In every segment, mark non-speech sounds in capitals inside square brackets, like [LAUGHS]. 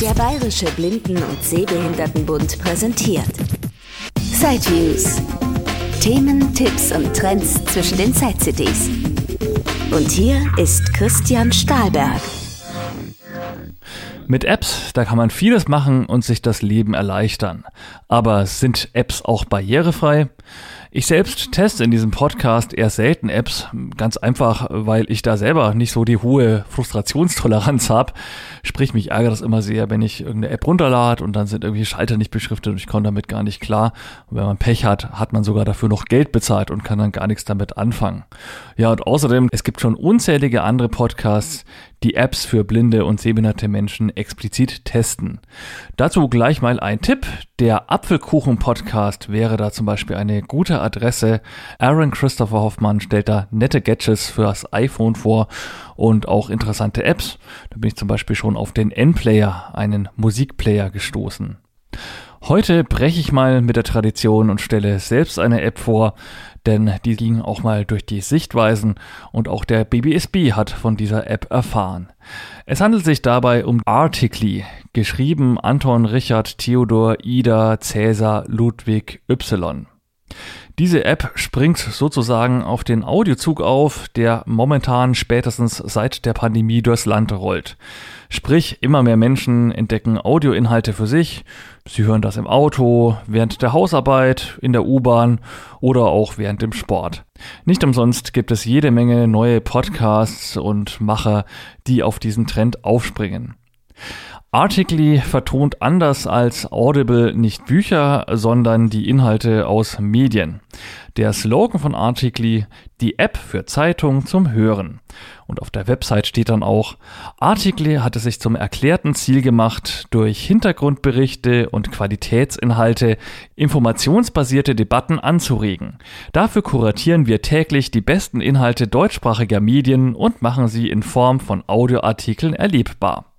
Der Bayerische Blinden- und Sehbehindertenbund präsentiert Sideviews. Themen, Tipps und Trends zwischen den Zeit-CDs. Und hier ist Christian Stahlberg. Mit Apps, da kann man vieles machen und sich das Leben erleichtern. Aber sind Apps auch barrierefrei? Ich selbst teste in diesem Podcast eher selten Apps, ganz einfach, weil ich da selber nicht so die hohe Frustrationstoleranz habe. Sprich, mich ärgert das immer sehr, wenn ich irgendeine App runterlade und dann sind irgendwie Schalter nicht beschriftet und ich komme damit gar nicht klar. Und wenn man Pech hat, hat man sogar dafür noch Geld bezahlt und kann dann gar nichts damit anfangen. Ja, und außerdem, es gibt schon unzählige andere Podcasts, die Apps für blinde und sehbehinderte Menschen explizit testen. Dazu gleich mal ein Tipp. Der Apfelkuchen-Podcast wäre da zum Beispiel eine gute Adresse. Aaron Christopher Hoffmann stellt da nette Gadgets für das iPhone vor und auch interessante Apps. Da bin ich zum Beispiel schon auf den N-Player, einen Musikplayer gestoßen. Heute breche ich mal mit der Tradition und stelle selbst eine App vor, denn die ging auch mal durch die Sichtweisen und auch der BBSB hat von dieser App erfahren. Es handelt sich dabei um Articly, geschrieben Anton Richard Theodor Ida Cäsar Ludwig Y. Diese App springt sozusagen auf den Audiozug auf, der momentan spätestens seit der Pandemie durchs Land rollt. Sprich, immer mehr Menschen entdecken Audioinhalte für sich. Sie hören das im Auto, während der Hausarbeit, in der U-Bahn oder auch während dem Sport. Nicht umsonst gibt es jede Menge neue Podcasts und Macher, die auf diesen Trend aufspringen. Articly vertont anders als Audible nicht Bücher, sondern die Inhalte aus Medien. Der Slogan von Articly, die App für Zeitung zum Hören. Und auf der Website steht dann auch, Articly hat es sich zum erklärten Ziel gemacht, durch Hintergrundberichte und Qualitätsinhalte informationsbasierte Debatten anzuregen. Dafür kuratieren wir täglich die besten Inhalte deutschsprachiger Medien und machen sie in Form von Audioartikeln erlebbar.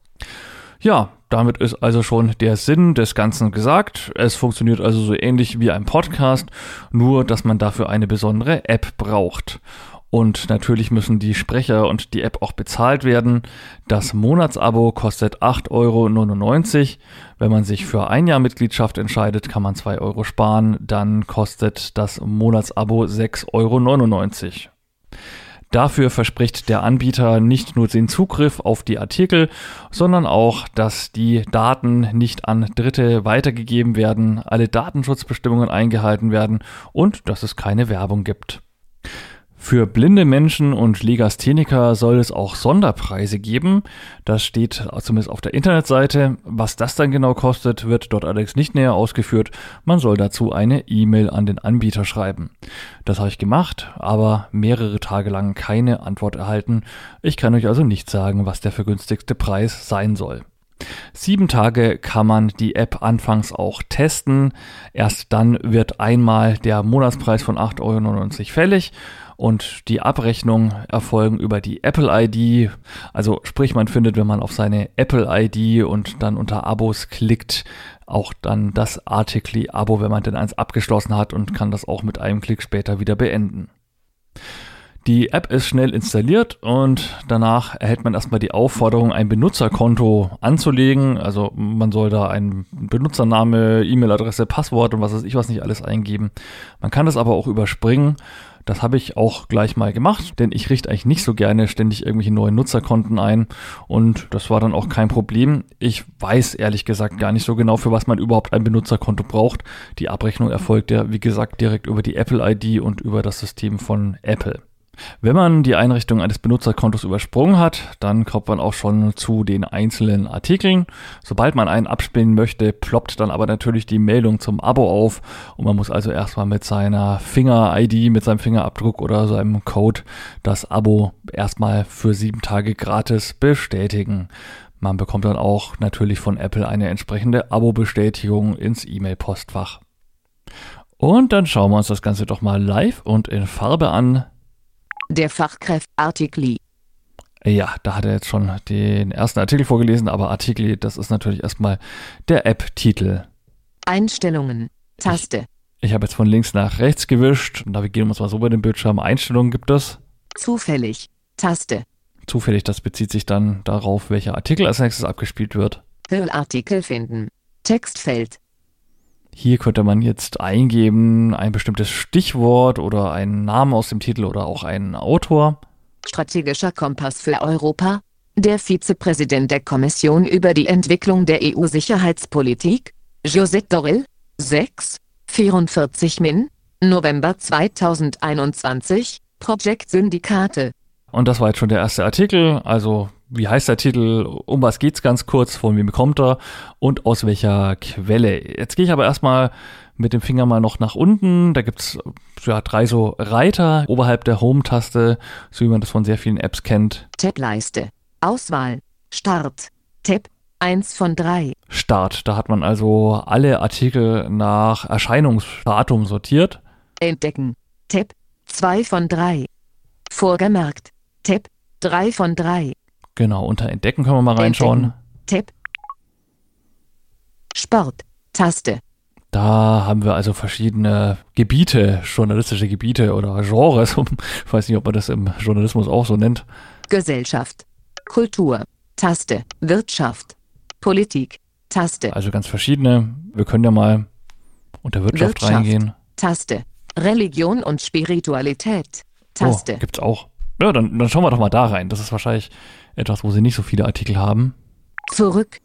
Ja, damit ist also schon der Sinn des Ganzen gesagt. Es funktioniert also so ähnlich wie ein Podcast, nur dass man dafür eine besondere App braucht. Und natürlich müssen die Sprecher und die App auch bezahlt werden. Das Monatsabo kostet 8,99 Euro. Wenn man sich für ein Jahr Mitgliedschaft entscheidet, kann man 2 Euro sparen. Dann kostet das Monatsabo 6,99 Euro. Dafür verspricht der Anbieter nicht nur den Zugriff auf die Artikel, sondern auch, dass die Daten nicht an Dritte weitergegeben werden, alle Datenschutzbestimmungen eingehalten werden und dass es keine Werbung gibt. Für blinde Menschen und Legastheniker soll es auch Sonderpreise geben. Das steht zumindest auf der Internetseite. Was das dann genau kostet, wird dort allerdings nicht näher ausgeführt. Man soll dazu eine E-Mail an den Anbieter schreiben. Das habe ich gemacht, aber mehrere Tage lang keine Antwort erhalten. Ich kann euch also nicht sagen, was der vergünstigste Preis sein soll. Sieben Tage kann man die App anfangs auch testen. Erst dann wird einmal der Monatspreis von 8,99 Euro fällig und die Abrechnung erfolgen über die Apple ID. Also sprich, man findet, wenn man auf seine Apple ID und dann unter Abos klickt, auch dann das Articly-Abo, wenn man denn eins abgeschlossen hat und kann das auch mit einem Klick später wieder beenden. Die App ist schnell installiert und danach erhält man erstmal die Aufforderung, ein Benutzerkonto anzulegen. Also man soll da einen Benutzername, E-Mail-Adresse, Passwort und was weiß ich was nicht alles eingeben. Man kann das aber auch überspringen das habe ich auch gleich mal gemacht, denn ich richte eigentlich nicht so gerne ständig irgendwelche neuen Nutzerkonten ein und das war dann auch kein Problem. Ich weiß ehrlich gesagt gar nicht so genau, für was man überhaupt ein Benutzerkonto braucht. Die Abrechnung erfolgt ja, wie gesagt, direkt über die Apple ID und über das System von Apple. Wenn man die Einrichtung eines Benutzerkontos übersprungen hat, dann kommt man auch schon zu den einzelnen Artikeln. Sobald man einen abspielen möchte, ploppt dann aber natürlich die Meldung zum Abo auf und man muss also erstmal mit seiner Finger-ID, mit seinem Fingerabdruck oder seinem Code das Abo erstmal für sieben Tage gratis bestätigen. Man bekommt dann auch natürlich von Apple eine entsprechende Abo-Bestätigung ins E-Mail-Postfach. Und dann schauen wir uns das Ganze doch mal live und in Farbe an. Der Fachkräftartikel. Ja, da hat er jetzt schon den ersten Artikel vorgelesen, aber Artikel, das ist natürlich erstmal der App-Titel. Einstellungen, Taste. Ich, ich habe jetzt von links nach rechts gewischt. Navigieren wir uns mal so bei dem Bildschirm. Einstellungen gibt es. Zufällig, Taste. Zufällig, das bezieht sich dann darauf, welcher Artikel als nächstes abgespielt wird. Artikel finden. Textfeld. Hier könnte man jetzt eingeben ein bestimmtes Stichwort oder einen Namen aus dem Titel oder auch einen Autor. Strategischer Kompass für Europa. Der Vizepräsident der Kommission über die Entwicklung der EU-Sicherheitspolitik, Josette Dorel, 6, 44 Min, November 2021, Projekt Syndikate. Und das war jetzt schon der erste Artikel, also wie heißt der Titel, um was geht's ganz kurz, von wem kommt er und aus welcher Quelle. Jetzt gehe ich aber erstmal mit dem Finger mal noch nach unten. Da gibt's ja drei so Reiter oberhalb der Home-Taste, so wie man das von sehr vielen Apps kennt. Tab-Leiste. Auswahl. Start. Tab. Eins von drei. Start. Da hat man also alle Artikel nach Erscheinungsdatum sortiert. Entdecken. Tab. Zwei von drei. Vorgemerkt. Tab. Drei von drei. Genau, unter Entdecken können wir mal reinschauen. Tipp. Sport. Taste. Da haben wir also verschiedene Gebiete, journalistische Gebiete oder Genres. [LAUGHS] Ich weiß nicht, ob man das im Journalismus auch so nennt. Gesellschaft. Kultur. Taste. Wirtschaft. Politik. Taste. Also ganz verschiedene. Wir können ja mal unter Wirtschaft, Wirtschaft. reingehen. Taste. Religion und Spiritualität. Taste. Oh, gibt's auch. Ja, dann, dann schauen wir doch mal da rein. Das ist wahrscheinlich etwas, wo sie nicht so viele Artikel haben. Zurück.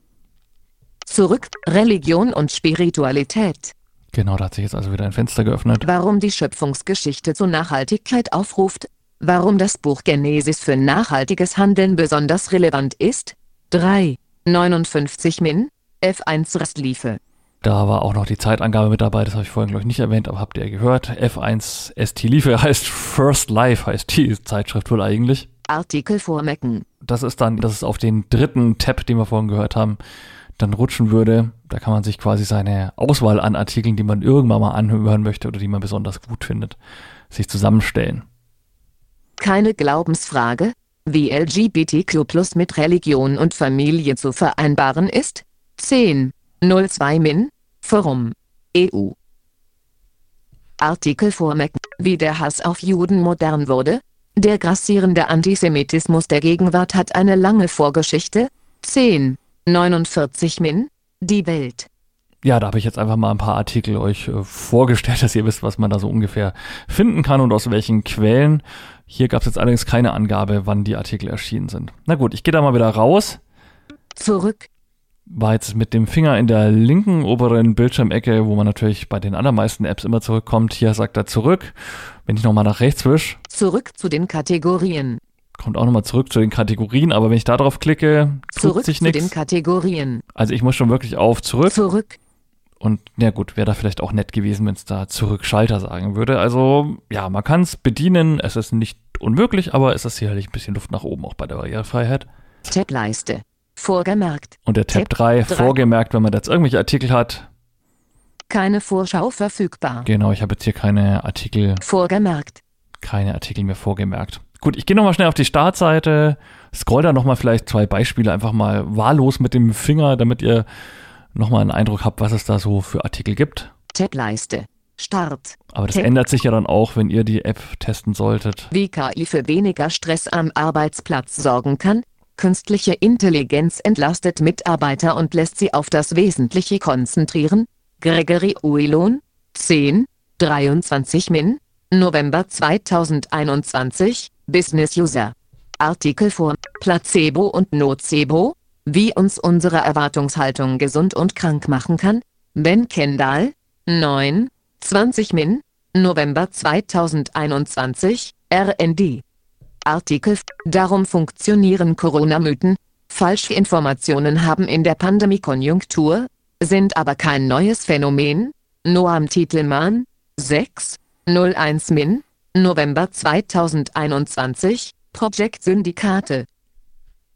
Zurück, Religion und Spiritualität. Genau, da hat sich jetzt also wieder ein Fenster geöffnet. Warum die Schöpfungsgeschichte zur Nachhaltigkeit aufruft, warum das Buch Genesis für nachhaltiges Handeln besonders relevant ist. 3. 59 Min, F1 Restliefe. Da war auch noch die Zeitangabe mit dabei, das habe ich vorhin glaube ich nicht erwähnt, aber habt ihr gehört. F1 ST Liefe [LAUGHS] heißt First Life, heißt die Zeitschrift wohl eigentlich. Artikel vormecken. Das ist dann, das ist auf den dritten Tab, den wir vorhin gehört haben, dann rutschen würde. Da kann man sich quasi seine Auswahl an Artikeln, die man irgendwann mal anhören möchte oder die man besonders gut findet, sich zusammenstellen. Keine Glaubensfrage, wie LGBTQ plus mit Religion und Familie zu vereinbaren ist? 10. 02 Min, Forum, EU. Artikel vormecken, wie der Hass auf Juden modern wurde, der grassierende Antisemitismus der Gegenwart hat eine lange Vorgeschichte. 10. 49 Min. Die Welt. Ja, da habe ich jetzt einfach mal ein paar Artikel euch äh, vorgestellt, [LAUGHS] dass ihr wisst, was man da so ungefähr finden kann und aus welchen Quellen. Hier gab es jetzt allerdings keine Angabe, wann die Artikel erschienen sind. Na gut, ich gehe da mal wieder raus. Zurück war jetzt mit dem Finger in der linken oberen Bildschirmecke, wo man natürlich bei den allermeisten Apps immer zurückkommt. Hier sagt er zurück. Wenn ich nochmal nach rechts wisch. Zurück zu den Kategorien. Kommt auch nochmal zurück zu den Kategorien, aber wenn ich da drauf klicke, zurück sich zu den Kategorien. Also ich muss schon wirklich auf zurück. Zurück. Und na gut, wäre da vielleicht auch nett gewesen, wenn es da Zurückschalter sagen würde. Also ja, man kann es bedienen. Es ist nicht unmöglich, aber es ist sicherlich ein bisschen Luft nach oben auch bei der Barrierefreiheit. Tab-Leiste. Vorgemerkt. Und der Tab, Tab 3, 3 vorgemerkt, wenn man jetzt irgendwelche Artikel hat. Keine Vorschau verfügbar. Genau, ich habe jetzt hier keine Artikel. Vorgemerkt. Keine Artikel mehr vorgemerkt. Gut, ich gehe nochmal schnell auf die Startseite, scroll da nochmal vielleicht zwei Beispiele einfach mal wahllos mit dem Finger, damit ihr nochmal einen Eindruck habt, was es da so für Artikel gibt. Tab-Leiste. Start. Aber das Tab ändert sich ja dann auch, wenn ihr die App testen solltet. Wie KI für weniger Stress am Arbeitsplatz sorgen kann, Künstliche Intelligenz entlastet Mitarbeiter und lässt sie auf das Wesentliche konzentrieren. Gregory Uilon, 10, 23 Min, November 2021, Business User. Artikel vor Placebo und Nocebo, wie uns unsere Erwartungshaltung gesund und krank machen kann. Ben Kendall, 9, 20 Min, November 2021, RND. Artikel. Darum funktionieren Corona-Mythen. Falsche Informationen haben in der Pandemie-Konjunktur, sind aber kein neues Phänomen. Noam Titelmann, 6, 01 Min, November 2021, Projekt Syndikate.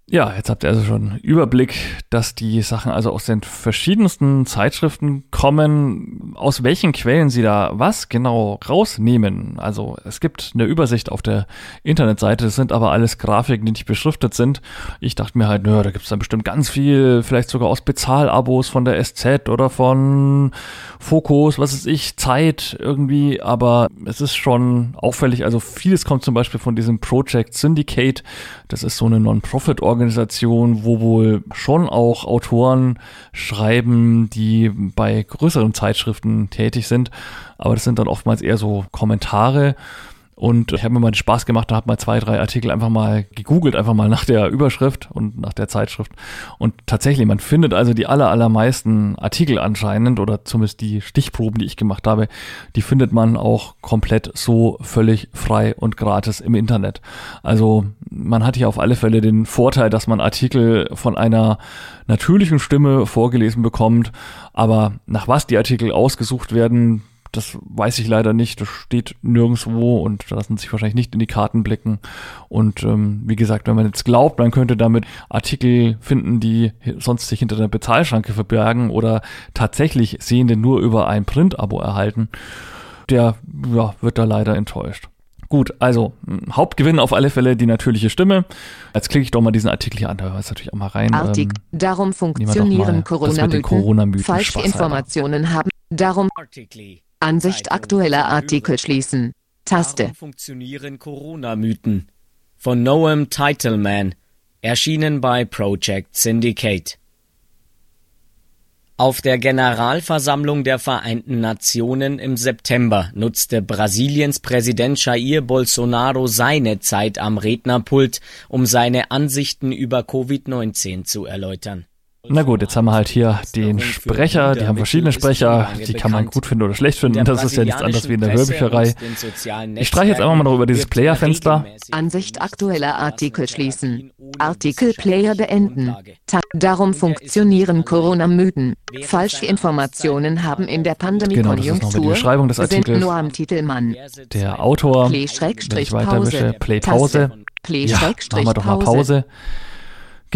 Ja, jetzt habt ihr also schon Überblick, dass die Sachen also aus den verschiedensten Zeitschriften kommen, aus welchen Quellen sie da was genau rausnehmen. Also es gibt eine Übersicht auf der Internetseite, das sind aber alles Grafiken, die nicht beschriftet sind. Ich dachte mir halt, naja, da gibt es dann bestimmt ganz viel, vielleicht sogar aus Bezahlabos von der SZ oder von Fokus, was ist ich, Zeit irgendwie, aber es ist schon auffällig, also vieles kommt zum Beispiel von diesem Project Syndicate, das ist so eine Non-Profit-Organisation, Organisation, wo wohl schon auch Autoren schreiben, die bei größeren Zeitschriften tätig sind. Aber das sind dann oftmals eher so Kommentare und ich habe mir mal den Spaß gemacht, da habe mal zwei, drei Artikel einfach mal gegoogelt, einfach mal nach der Überschrift und nach der Zeitschrift. Und tatsächlich, man findet also die aller, allermeisten Artikel anscheinend oder zumindest die Stichproben, die ich gemacht habe, die findet man auch komplett so völlig frei und gratis im Internet. Also man hat hier auf alle Fälle den Vorteil, dass man Artikel von einer natürlichen Stimme vorgelesen bekommt. Aber nach was die Artikel ausgesucht werden, das weiß ich leider nicht. Das steht nirgendwo und da lassen sich wahrscheinlich nicht in die Karten blicken. Und ähm, wie gesagt, wenn man jetzt glaubt, man könnte damit Artikel finden, die sonst sich hinter der Bezahlschranke verbergen oder tatsächlich Sehende nur über ein Print-Abo erhalten, der ja, wird da leider enttäuscht. Gut, also Hauptgewinn auf alle Fälle die natürliche Stimme. Jetzt klicke ich doch mal diesen Artikel hier an, da höre ich natürlich auch mal rein. Artik, ähm, darum funktionieren Corona-Mythen. Corona Falschinformationen haben. Darum Artikel. Ansicht aktueller Artikel schließen. Taste. Warum funktionieren Corona-Mythen? Von Noam Titleman. Erschienen bei Project Syndicate. Auf der Generalversammlung der Vereinten Nationen im September nutzte Brasiliens Präsident Jair Bolsonaro seine Zeit am Rednerpult, um seine Ansichten über Covid-19 zu erläutern. Na gut, jetzt haben wir halt hier den Sprecher, die haben verschiedene Sprecher, die kann man gut finden oder schlecht finden. Das ist ja nichts anderes wie in der Hörbücherei. Ich streiche jetzt einfach mal noch über dieses Player-Fenster. Ansicht aktueller Artikel schließen. Artikel Player beenden. Ta Darum funktionieren Corona-Mythen. Falsche Informationen haben in der Pandemie-Konjunktur genau, die Beschreibung des Artikels. nur am Titelmann. Der Autor, wenn ich Play Pause. Play Ja, machen wir doch mal Pause.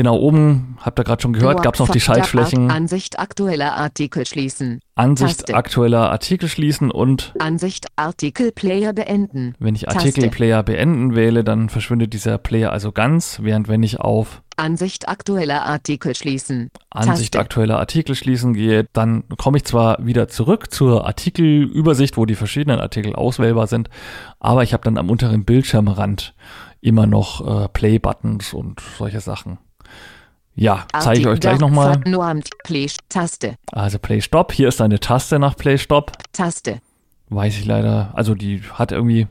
Genau oben, habt ihr gerade schon gehört, gab es noch die Schaltflächen. Ansicht aktueller Artikel schließen. Ansicht Taste. aktueller Artikel schließen und Ansicht Artikel Player beenden. wenn ich Artikel Taste. Player beenden wähle, dann verschwindet dieser Player also ganz, während wenn ich auf Ansicht aktueller Artikel schließen. Ansicht Taste. aktueller Artikel schließen gehe, dann komme ich zwar wieder zurück zur Artikelübersicht, wo die verschiedenen Artikel auswählbar sind, aber ich habe dann am unteren Bildschirmrand immer noch äh, Play-Buttons und solche Sachen. Ja, zeige ich euch gleich nochmal. Also Play Stop, hier ist eine Taste nach Play Stop. Taste. Weiß ich leider, also die hat irgendwie,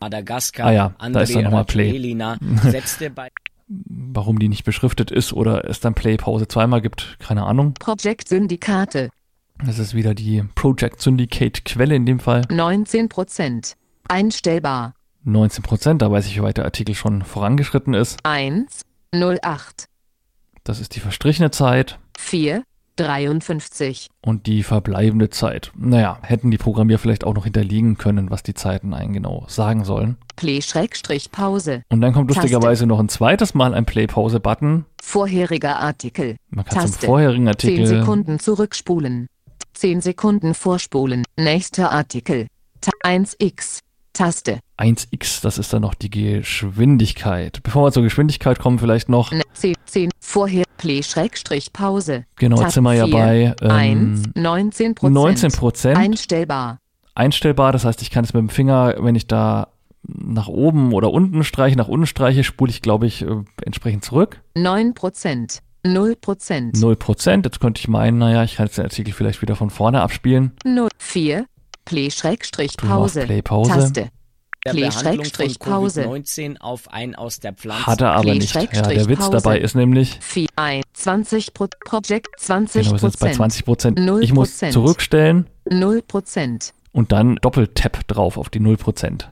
Madagaskar, Ah ja, da ist dann nochmal Play. Rajoelina [LAUGHS] setzte bei warum die nicht beschriftet ist oder es dann Play Pause zweimal gibt, keine Ahnung. Project Syndikate. Das ist wieder die Project Syndicate Quelle in dem Fall. 19%. Einstellbar. 19 Prozent, da weiß ich, wie weit der Artikel schon vorangeschritten ist. 1. 08. Das ist die verstrichene Zeit 4. 53. und die verbleibende Zeit. Naja, hätten die Programmierer vielleicht auch noch hinterliegen können, was die Zeiten einen genau sagen sollen. Play-Pause. Und dann kommt Taste. lustigerweise noch ein zweites Mal ein Play-Pause-Button. Vorheriger Artikel. Man kann zum Taste. vorherigen 10 Artikel Sekunden zurückspulen. 10 Sekunden vorspulen. Nächster Artikel. Ta 1x. Taste. 1x, das ist dann noch die Geschwindigkeit. Bevor wir zur Geschwindigkeit kommen, vielleicht noch, Ne- 10. 10. Vorher. Play-Pause. genau, jetzt sind wir ja 4, bei 1. ähm, 19 19 Prozent Einstellbar. einstellbar. Das heißt, ich kann es mit dem Finger, wenn ich da nach oben oder unten streiche, nach unten streiche, spule ich, glaube ich, äh, entsprechend zurück. 9 Prozent. 0 Prozent. 0 Prozent. Jetzt könnte ich meinen, naja, ich kann jetzt den Artikel vielleicht wieder von vorne abspielen. 0. 4. Play-Pause. Play Pause. Taste. Der Play- Behandlung von Schrägstrich Pause. Covid-19 auf ein aus der Pflanze Hat er aber nicht. Ja, der Witz Pause. dabei ist nämlich, 4. 1. 20 Pro Project 20 genau, wir sind jetzt bei Prozent. 20 Prozent. Ich muss zurückstellen 0 Prozent. und dann Doppeltap drauf auf die 0 Prozent.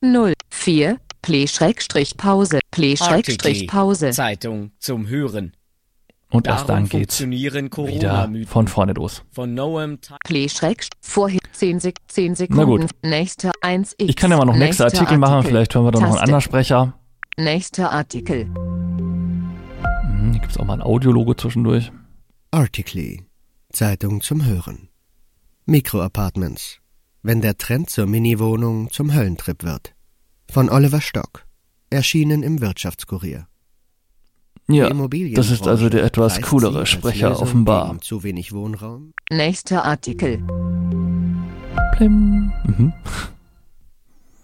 0. 4. Play-Pause. Play-Pause. Zeitung zum Hören. Und erst Darum dann geht's wieder von vorne los. Von Noam vorher 10, Sek 10 Sekunden. Na gut. Nächster 1x. Ich kann ja mal noch nächste Nächster Artikel machen, Artikel. vielleicht hören wir dann noch einen anderen Sprecher. Nächster Artikel. Hm, hier gibt's auch mal ein Audiologo zwischendurch. Articly. Zeitung zum Hören. Mikroapartments. Wenn der Trend zur Mini-Wohnung zum Höllentrip wird. Von Oliver Stock. Erschienen im Wirtschaftskurier. Ja, das ist also der etwas coolere Sprecher offenbar. Zu wenig Wohnraum. Nächster Artikel. Plim. Mhm.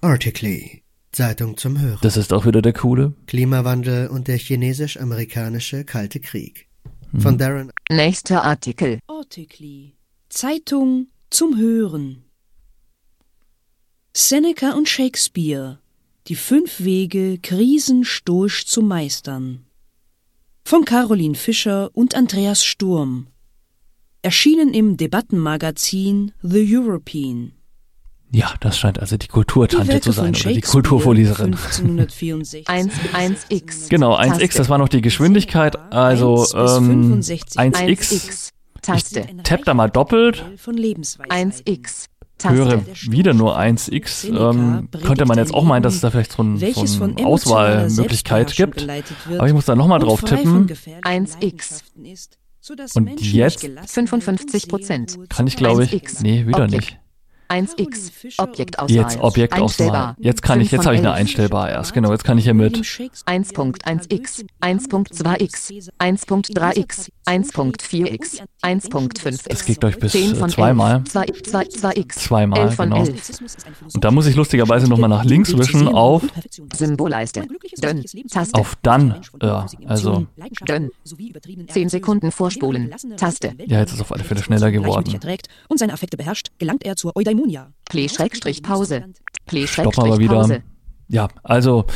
Articly. Zeitung zum Hören. Das ist auch wieder der coole. Klimawandel und der chinesisch-amerikanische Kalte Krieg. Von Darren Nächster Artikel. Artikli. Zeitung zum Hören. Seneca und Shakespeare. Die fünf Wege, Krisen stoisch zu meistern. Von Caroline Fischer und Andreas Sturm. Erschienen im Debattenmagazin The European. Ja, das scheint also die Kulturtante zu sein oder die Kulturvorleserin. 1564. 1, 1x. Genau, 1x, Taste. das war noch die Geschwindigkeit. Also 1 bis ähm, 65. 1x. 1x. Taste. Tapp da mal doppelt. Von Lebensweisheiten. 1x. Höre wieder nur 1x. Ähm, könnte man jetzt auch meinen, dass es da vielleicht so, ein, so eine Auswahlmöglichkeit gibt. Aber ich muss da nochmal drauf tippen. gefährlichen 1x. Eigenschaften ist, sodass Und jetzt mit gelassenheit 55 und Prozent. Kann ich glaube ich. 1x. Nee, wieder nicht. 1x. Objektauswahl. Jetzt Objektauswahl. Einstellbar. Jetzt kann ich, jetzt habe ich eine einstellbar erst. Genau, jetzt kann ich hier mit 1.1x, 1.2x, 1.3x, 1.4x, 1.5x. Das geht, ich, bis, 10 äh, zweimal. 11, 2, 2, 2x. Zweimal, 11 von genau. 11. Und da muss ich lustigerweise nochmal nach links wischen auf Symbolleiste. Dünn. Taste. Auf dann. Ja, also. Dünn. 10 Sekunden vorspulen. Taste. Ja, jetzt ist auf alle Fälle schneller geworden. Und seine Affekte beherrscht, gelangt er zur Eudaimonia. Play-Pause. Mal wieder. Play-Pause. Ja, also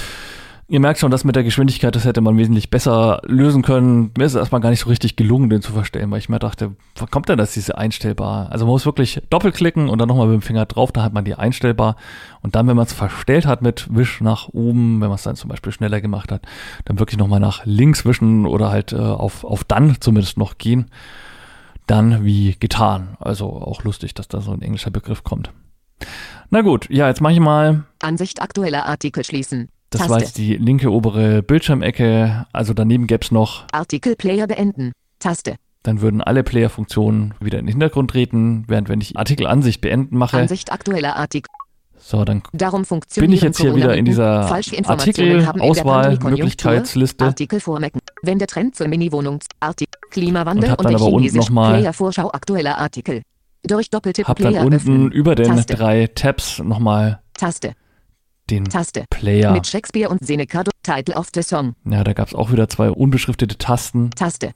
ihr merkt schon, das mit der Geschwindigkeit, das hätte man wesentlich besser lösen können. Mir ist es erstmal gar nicht so richtig gelungen, den zu verstellen, weil ich mir dachte, wo kommt denn das, diese einstellbar? Also man muss wirklich doppelklicken und dann nochmal mit dem Finger drauf, da hat man die einstellbar. Und dann, wenn man es verstellt hat mit Wisch nach oben, wenn man es dann zum Beispiel schneller gemacht hat, dann wirklich nochmal nach links wischen oder halt äh, auf, auf dann zumindest noch gehen. Dann wie getan. Also auch lustig, dass da so ein englischer Begriff kommt. Na gut, ja, jetzt mache ich mal Ansicht aktueller Artikel schließen. das war Taste. jetzt die linke obere Bildschirmecke. Also daneben gäbe es noch, Artikel Player beenden. Taste. dann würden alle Player-Funktionen wieder in den Hintergrund treten, während wenn ich Artikelansicht beenden mache, Ansicht aktueller Artikel. So, dann Darum bin ich jetzt hier wieder in dieser Artikel-Auswahl-Möglichkeitsliste. Artikel vormerken. Wenn der Trend zur Mini-Wohnung Artikel Klimawandel Und und, der chinesische noch mal- Player Vorschau aktueller Artikel. Durch Doppeltipp Hab dann Player unten öffnen. über den Taste. drei Tabs nochmal Taste. den Taste. Player. Mit Shakespeare und Seneca. Title of the Song. Ja, da gab es auch wieder zwei unbeschriftete Tasten. Taste.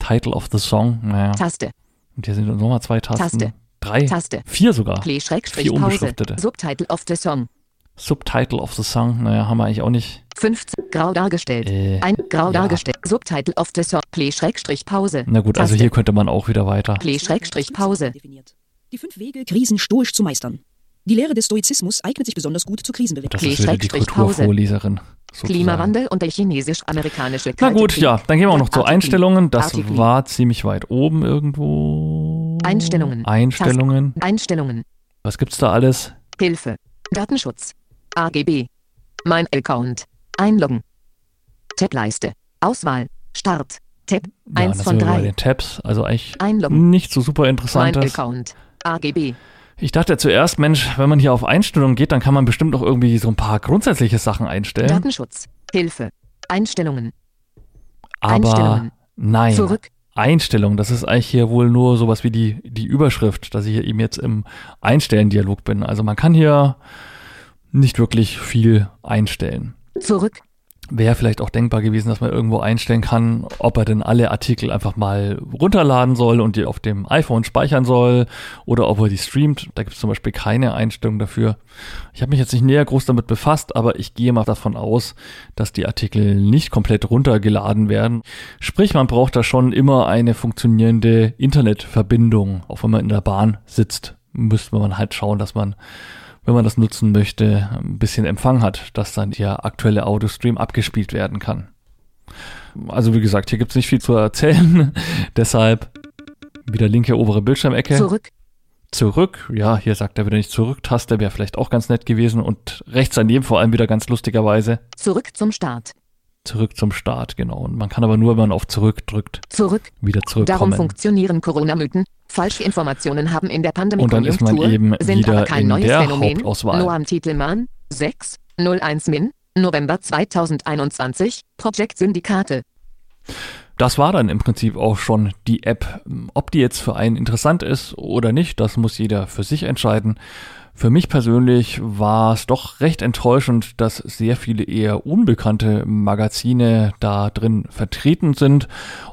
Title of the Song. Naja. Taste. Und hier sind nochmal zwei Tasten. Taste. Drei. Taste. Vier sogar. Play Vier Schrägstrich Pause. unbeschriftete. Subtitle of the Song. Subtitle of the Song. Naja, haben wir eigentlich auch nicht. 15. Grau dargestellt. Äh, Ein Grau ja. dargestellt. Subtitle of the Song. Play Schrägstrich Pause. Na gut, also Taste. hier könnte man auch wieder weiter. Play Schrägstrich Pause. Die fünf Wege, Krisen stoisch zu meistern. Die Lehre des Stoizismus eignet sich besonders gut zur Krisenbewältigung. Das ist wieder die Schrägstrich Pause. Kulturvorleserin. sozusagen. Klimawandel und der chinesisch-amerikanische Na Kalte gut, Krieg. ja, dann gehen wir auch noch zu. Einstellungen. Das Artikel. war ziemlich weit oben irgendwo. Einstellungen. Einstellungen. Einstellungen. Was gibt's da alles? Hilfe. Datenschutz. AGB. Mein Account. Einloggen. Tableiste. Auswahl. Start. Tab. Ja, 1 da von sind wir bei 3. den Tabs. Also eigentlich Einloggen. nicht so super Mein interessantes. Account. AGB. Ich dachte zuerst, Mensch, wenn man hier auf Einstellungen geht, dann kann man bestimmt noch irgendwie so ein paar grundsätzliche Sachen einstellen. Datenschutz. Hilfe. Einstellungen. aber Einstellungen. nein. Zurück. Einstellung, das ist eigentlich hier wohl nur sowas wie die, die Überschrift, dass ich hier eben jetzt im Einstellen-Dialog bin. Also man kann hier nicht wirklich viel einstellen. Zurück. Wäre vielleicht auch denkbar gewesen, dass man irgendwo einstellen kann, ob er denn alle Artikel einfach mal runterladen soll und die auf dem iPhone speichern soll oder ob er die streamt. Da gibt es zum Beispiel keine Einstellung dafür. Ich habe mich jetzt nicht näher groß damit befasst, aber ich gehe mal davon aus, dass die Artikel nicht komplett runtergeladen werden. Sprich, man braucht da schon immer eine funktionierende Internetverbindung. Auch wenn man in der Bahn sitzt, müsste man halt schauen, dass man wenn man das nutzen möchte, ein bisschen Empfang hat, dass dann der aktuelle Audiostream abgespielt werden kann. Also wie gesagt, hier gibt's nicht viel zu erzählen. [LAUGHS] Deshalb wieder linke obere Bildschirmecke. Zurück. Zurück. Ja, hier sagt er wieder nicht Zurück-Taste, wäre vielleicht auch ganz nett gewesen. Und rechts daneben vor allem wieder ganz lustigerweise Zurück zum Start. Zurück zum Start, genau. Und man kann aber nur, wenn man auf Zurück drückt, Zurück. wieder Darum zurückkommen. funktionieren Corona-Mythen. Falsche Informationen haben in der Pandemie Und dann ist man eben sind wieder aber kein in neues der Phänomen. Hauptauswahl. Noam Titelmann, 6, 01 Min, November 2021, Projekt Syndikate. Das war dann im Prinzip auch schon die App. Ob die jetzt für einen interessant ist oder nicht, das muss jeder für sich entscheiden. Für mich persönlich war es doch recht enttäuschend, dass sehr viele eher unbekannte Magazine da drin vertreten sind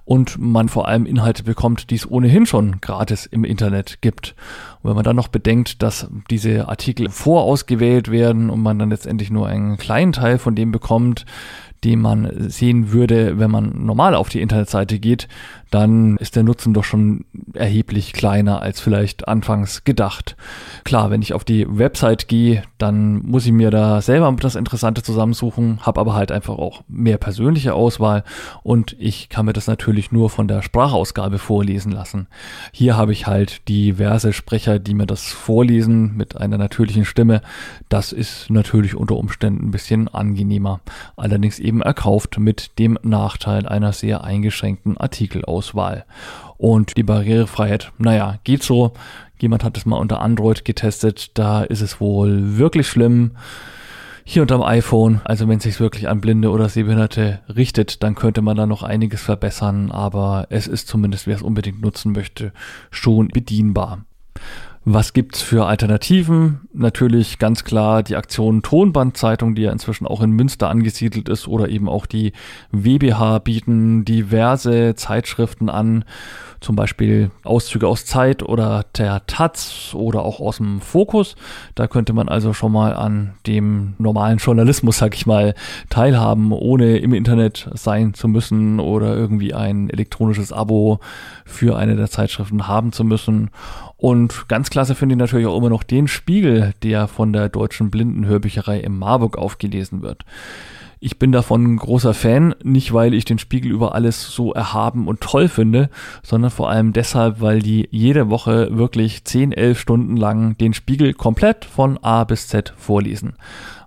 und man vor allem Inhalte bekommt, die es ohnehin schon gratis im Internet gibt. Und wenn man dann noch bedenkt, dass diese Artikel vorausgewählt werden und man dann letztendlich nur einen kleinen Teil von dem bekommt, den man sehen würde, wenn man normal auf die Internetseite geht, dann ist der Nutzen doch schon erheblich kleiner als vielleicht anfangs gedacht. Klar, wenn ich auf die Website gehe, dann muss ich mir da selber das Interessante zusammensuchen, habe aber halt einfach auch mehr persönliche Auswahl und ich kann mir das natürlich nur von der Sprachausgabe vorlesen lassen. Hier habe ich halt diverse Sprecher, die mir das vorlesen mit einer natürlichen Stimme. Das ist natürlich unter Umständen ein bisschen angenehmer. Allerdings eben erkauft mit dem Nachteil einer sehr eingeschränkten Artikelauswahl. Und die Barrierefreiheit, naja, geht so. Jemand hat es mal unter Android getestet, da ist es wohl wirklich schlimm. Hier unterm iPhone, also wenn es sich wirklich an Blinde oder Sehbehinderte richtet, dann könnte man da noch einiges verbessern, aber es ist zumindest, wer es unbedingt nutzen möchte, schon bedienbar. Was gibt's für Alternativen? Natürlich ganz klar die Aktion Tonbandzeitung, die ja inzwischen auch in Münster angesiedelt ist, oder eben auch die WBH bieten diverse Zeitschriften an zum Beispiel Auszüge aus Zeit oder der Taz oder auch aus dem Fokus. Da könnte man also schon mal an dem normalen Journalismus, sag ich mal, teilhaben, ohne im Internet sein zu müssen oder irgendwie ein elektronisches Abo für eine der Zeitschriften haben zu müssen. Und ganz klasse finde ich natürlich auch immer noch den Spiegel, der von der Deutschen Blindenhörbücherei in Marburg aufgelesen wird. Ich bin davon ein großer Fan, nicht weil ich den Spiegel über alles so erhaben und toll finde, sondern vor allem deshalb, weil die jede Woche wirklich 10, 11 Stunden lang den Spiegel komplett von A bis Z vorlesen.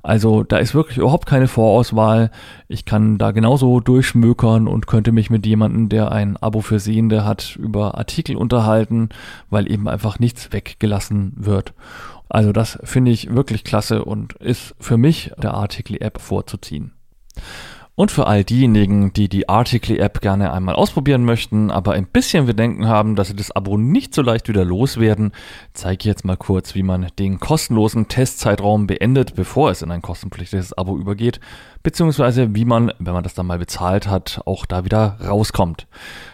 Also da ist wirklich überhaupt keine Vorauswahl. Ich kann da genauso durchschmökern und könnte mich mit jemandem, der ein Abo für Sehende hat, über Artikel unterhalten, weil eben einfach nichts weggelassen wird. Also das finde ich wirklich klasse und ist für mich der Artikel-App vorzuziehen. Und für all diejenigen, die die Article App gerne einmal ausprobieren möchten, aber ein bisschen Bedenken haben, dass sie das Abo nicht so leicht wieder loswerden, zeige ich jetzt mal kurz, wie man den kostenlosen Testzeitraum beendet, bevor es in ein kostenpflichtiges Abo übergeht, beziehungsweise wie man, wenn man das dann mal bezahlt hat, auch da wieder rauskommt.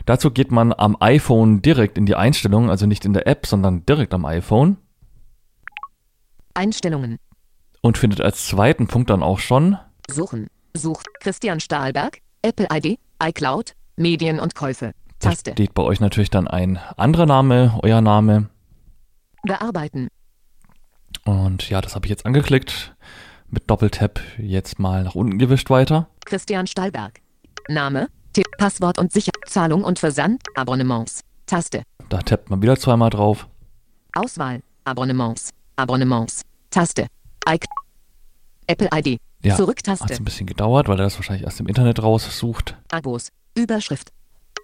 Dazu geht man am iPhone direkt in die Einstellungen, also nicht in der App, sondern direkt am iPhone. Einstellungen. Und findet als zweiten Punkt dann auch schon Suchen. Sucht Christian Stahlberg, Apple ID, iCloud, Medien und Käufe. Taste. Da steht bei euch natürlich dann ein anderer Name, euer Name. Bearbeiten. Und ja, das habe ich jetzt angeklickt. Mit Doppeltap jetzt mal nach unten gewischt weiter. Christian Stahlberg. Name, Tipp, Passwort und Sicher Zahlung und Versand, Abonnements. Taste. Da tappt man wieder zweimal drauf. Auswahl, Abonnements, Abonnements. Taste. iCloud. Apple ID. Ja, Zurücktaste. Hat ein bisschen gedauert, weil er das wahrscheinlich erst im Internet raussucht. Abos. Überschrift.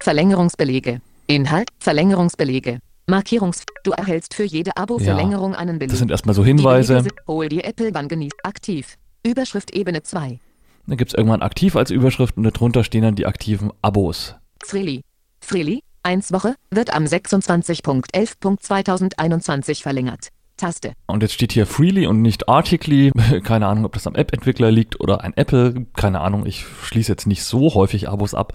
Verlängerungsbelege. Inhalt. Verlängerungsbelege. Markierungs. Du erhältst für jede Abo-Verlängerung einen Beleg. Das sind erstmal so Die Hinweise. Sind- Hol dir Apple wann genießt. Aktiv. Überschrift Ebene 2. Dann gibt's irgendwann aktiv als Überschrift und darunter stehen dann die aktiven Abos. Freely. Freely. 1 Woche. Wird am 26.11.2021 verlängert. Taste. Und jetzt steht hier Freely und nicht Artically. [LAUGHS] Keine Ahnung, ob das am App-Entwickler liegt oder ein Apple. Keine Ahnung, ich schließe jetzt nicht so häufig Abos ab.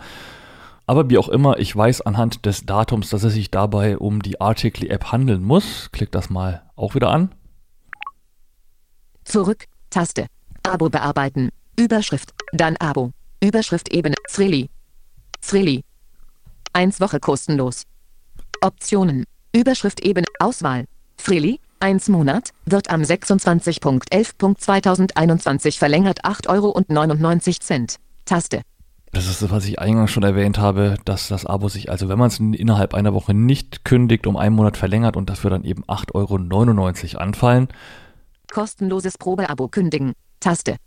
Aber wie auch immer, ich weiß anhand des Datums, dass es sich dabei um die Artically-App handeln muss. Klick das mal auch wieder an. Zurück. Taste. Abo bearbeiten. Überschrift. Dann Abo. Überschrift Ebene. Freely. Freely. 1 Woche kostenlos. Optionen. Überschrift Ebene. Auswahl. Freely. 1 Monat. Wird am 26.11.2021 verlängert 8,99 Euro. Taste. Das ist was ich eingangs schon erwähnt habe, dass das Abo sich also, wenn man es innerhalb einer Woche nicht kündigt, um einen Monat verlängert und dafür dann eben 8,99 Euro anfallen. Kostenloses Probeabo kündigen. Taste.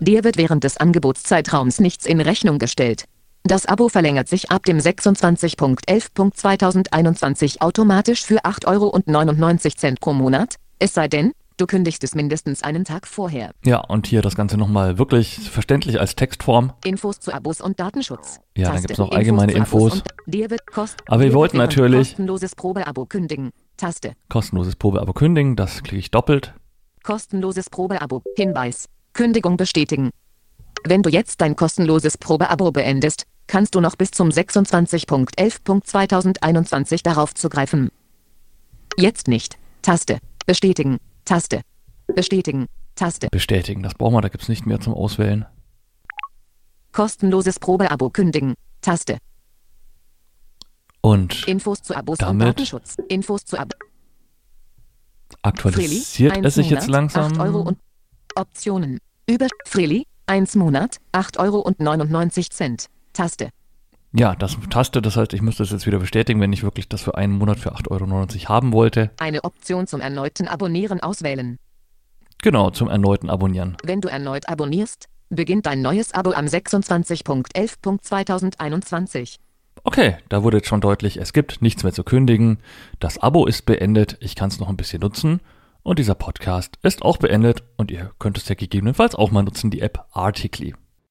Dir wird während des Angebotszeitraums nichts in Rechnung gestellt. Das Abo verlängert sich ab dem 26.11.2021 automatisch für 8,99 Euro pro Monat, es sei denn, du kündigst es mindestens einen Tag vorher. Ja, und hier das Ganze nochmal wirklich verständlich als Textform. Infos zu Abos und Datenschutz. Ja, dann Taste. gibt's noch allgemeine Infos. wird Kost Aber wir wollten natürlich- Kostenloses Probeabo kündigen. Taste. Kostenloses Probeabo kündigen, das klicke ich doppelt. Kostenloses Probeabo kündigen. Taste. 1 Woche. 1 Monat. Wird am 26.11.2021 Kostenloses Probeabo. Hinweis. Kündigung bestätigen. Wenn du jetzt dein kostenloses Probeabo beendest, kannst du noch bis zum 26.11.2021 darauf zugreifen. Jetzt nicht. Taste. Bestätigen. Taste. Bestätigen. Taste. Bestätigen, das brauchen wir, da gibt es nicht mehr zum Auswählen. Kostenloses Probeabo kündigen. Taste. Und Infos zu Abos Damit- und Datenschutz. Infos zu Ab aktualisiert Freely, es sich jetzt langsam. 8 Euro und Optionen. Über Freely, 1 Monat, 8 Euro und 99 Cent. Taste. Ja, das Taste, das heißt, ich müsste es jetzt wieder bestätigen, wenn ich wirklich das für einen Monat für 8,99 Euro haben wollte. Eine Option zum erneuten Abonnieren auswählen. Genau, zum erneuten Abonnieren. Wenn du erneut abonnierst, beginnt dein neues Abo am 26.11.2021. Okay, da wurde jetzt schon deutlich, es gibt nichts mehr zu kündigen. Das Abo ist beendet, ich kann es noch ein bisschen nutzen. Und dieser Podcast ist auch beendet und ihr könnt es ja gegebenenfalls auch mal nutzen, die App Articly.